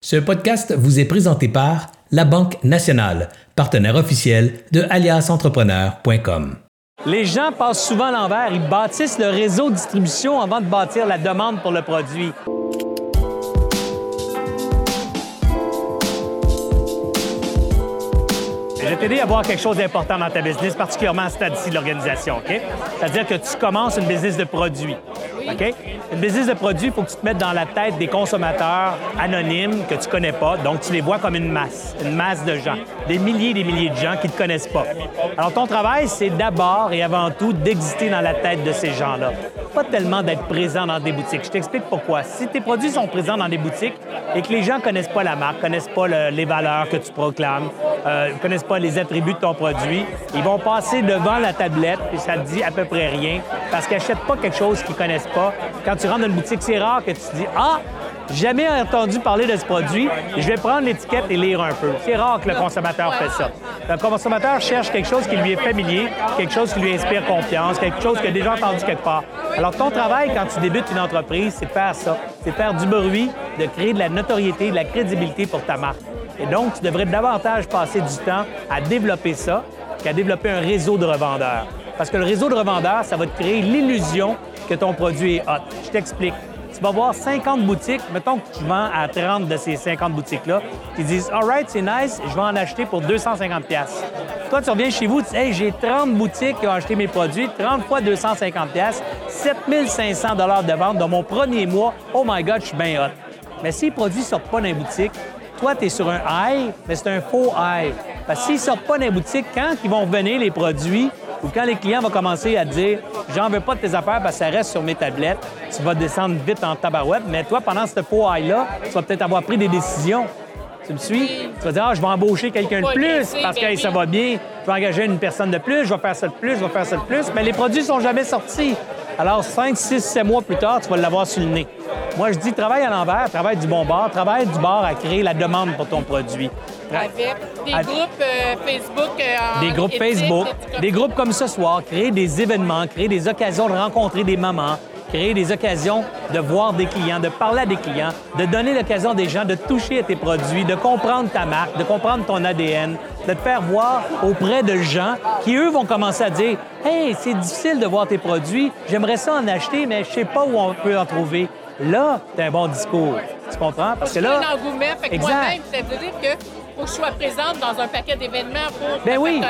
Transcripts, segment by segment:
Ce podcast vous est présenté par La Banque Nationale, partenaire officiel de aliasentrepreneur.com. Les gens passent souvent l'envers. Ils bâtissent le réseau de distribution avant de bâtir la demande pour le produit. T'aider à voir quelque chose d'important dans ta business, particulièrement à ce stade-ci de l'organisation, OK? C'est-à-dire que tu commences une business de produits. OK? Une business de produits, il faut que tu te mettes dans la tête des consommateurs anonymes que tu connais pas. Donc, tu les vois comme une masse, une masse de gens, des milliers et des milliers de gens qui ne te connaissent pas. Alors, ton travail, c'est d'abord et avant tout d'exister dans la tête de ces gens-là. Pas tellement d'être présent dans des boutiques. Je t'explique pourquoi. Si tes produits sont présents dans des boutiques et que les gens connaissent pas la marque, connaissent pas les valeurs que tu proclames, euh, connaissent pas les attributs de ton produit, ils vont passer devant la tablette et ça te dit à peu près rien parce qu'ils n'achètent pas quelque chose qu'ils connaissent pas. Quand tu rentres dans une boutique, c'est rare que tu te dis Ah, jamais entendu parler de ce produit, je vais prendre l'étiquette et lire un peu. C'est rare que le consommateur fait ça. Le consommateur cherche quelque chose qui lui est familier, quelque chose qui lui inspire confiance, quelque chose qu'il a déjà entendu quelque part. Alors, ton travail quand tu débutes une entreprise, c'est de faire ça. C'est faire du bruit, de créer de la notoriété, de la crédibilité pour ta marque. Et donc, tu devrais davantage passer du temps à développer ça qu'à développer un réseau de revendeurs. Parce que le réseau de revendeurs, ça va te créer l'illusion que ton produit est hot. Je t'explique. Tu vas voir 50 boutiques, mettons que tu vends à 30 de ces 50 boutiques-là, qui disent All right, c'est nice, je vais en acheter pour 250 Toi, tu reviens chez vous, tu dis Hey, j'ai 30 boutiques qui ont acheté mes produits, 30 fois 250 7500 de vente dans mon premier mois. Oh my God, je suis bien hot. Mais si les produits ne sortent pas dans les boutiques, toi, tu es sur un high, mais c'est un faux high. Parce que s'ils ne sortent pas dans les boutiques, quand ils vont revenir les produits, ou quand les clients vont commencer à dire J'en veux pas de tes affaires parce que ça reste sur mes tablettes, tu vas descendre vite en tabarouette. Mais toi, pendant ce high-là, tu vas peut-être avoir pris des décisions. Tu me suis? Tu vas dire, ah, je vais embaucher quelqu'un de plus parce que ça va bien. Je vais engager une personne de plus, je vais faire ça de plus, je vais faire ça de plus. Mais les produits sont jamais sortis. Alors, 5, 6, 7 mois plus tard, tu vas l'avoir sur le nez. Moi, je dis travaille à l'envers, travaille du bon bord, travaille du bord à créer la demande pour ton produit. Avec des groupes euh, Facebook. Euh, des groupes Facebook, des groupes comme ce soir, créer des événements, créer des occasions de rencontrer des mamans, créer des occasions de voir des clients, de parler à des clients, de donner l'occasion des gens de toucher à tes produits, de comprendre ta marque, de comprendre ton ADN, de te faire voir auprès de gens qui, eux, vont commencer à dire Hey, c'est difficile de voir tes produits, j'aimerais ça en acheter, mais je sais pas où on peut en trouver. Là, tu un bon discours. Tu comprends? Parce que là. un engouement. Fait que moi-même, ça veut dire que faut que je sois présente dans un paquet d'événements pour ben oui.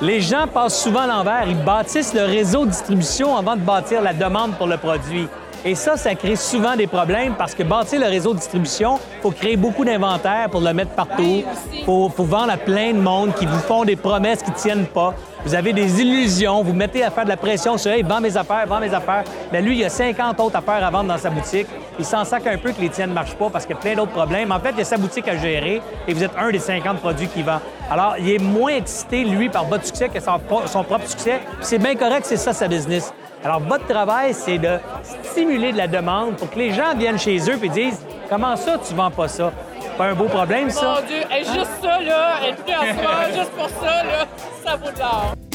Les gens passent souvent à l'envers. Ils bâtissent le réseau de distribution avant de bâtir la demande pour le produit. Et ça, ça crée souvent des problèmes parce que bâtir le réseau de distribution, il faut créer beaucoup d'inventaire pour le mettre partout. Il faut, vendre à plein de monde qui vous font des promesses qui ne tiennent pas. Vous avez des illusions, vous mettez à faire de la pression sur Hey, vends mes affaires, vends mes affaires. Mais lui, il y a 50 autres affaires à vendre dans sa boutique. Il s'en sac un peu que les tiennes ne marchent pas parce qu'il y a plein d'autres problèmes. En fait, il y a sa boutique à gérer et vous êtes un des 50 produits qu'il vend. Alors, il est moins excité, lui, par votre succès que son, propre succès. C'est bien correct, c'est ça sa business. Alors, votre travail, c'est de stimuler de la demande pour que les gens viennent chez eux et disent Comment ça, tu vends pas ça? Pas un beau problème, ça? Mon Dieu, juste ça, là, être plus en juste pour ça, là, ça vaut de l'or.